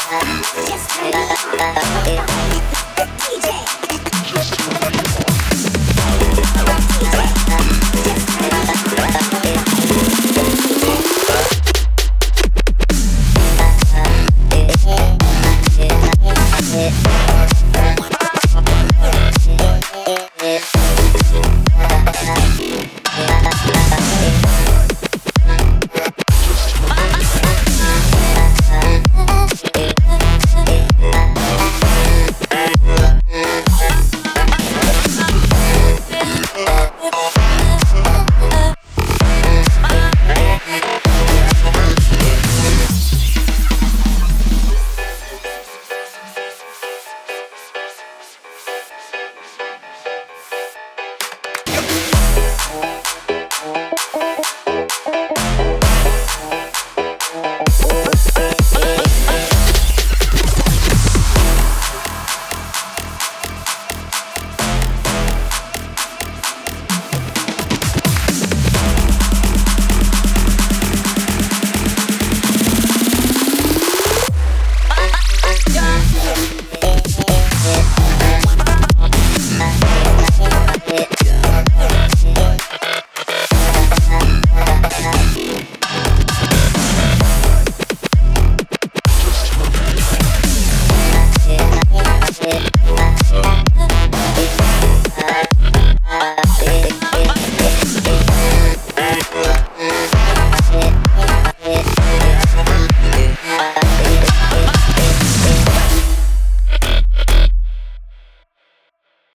Just turn it. DJ.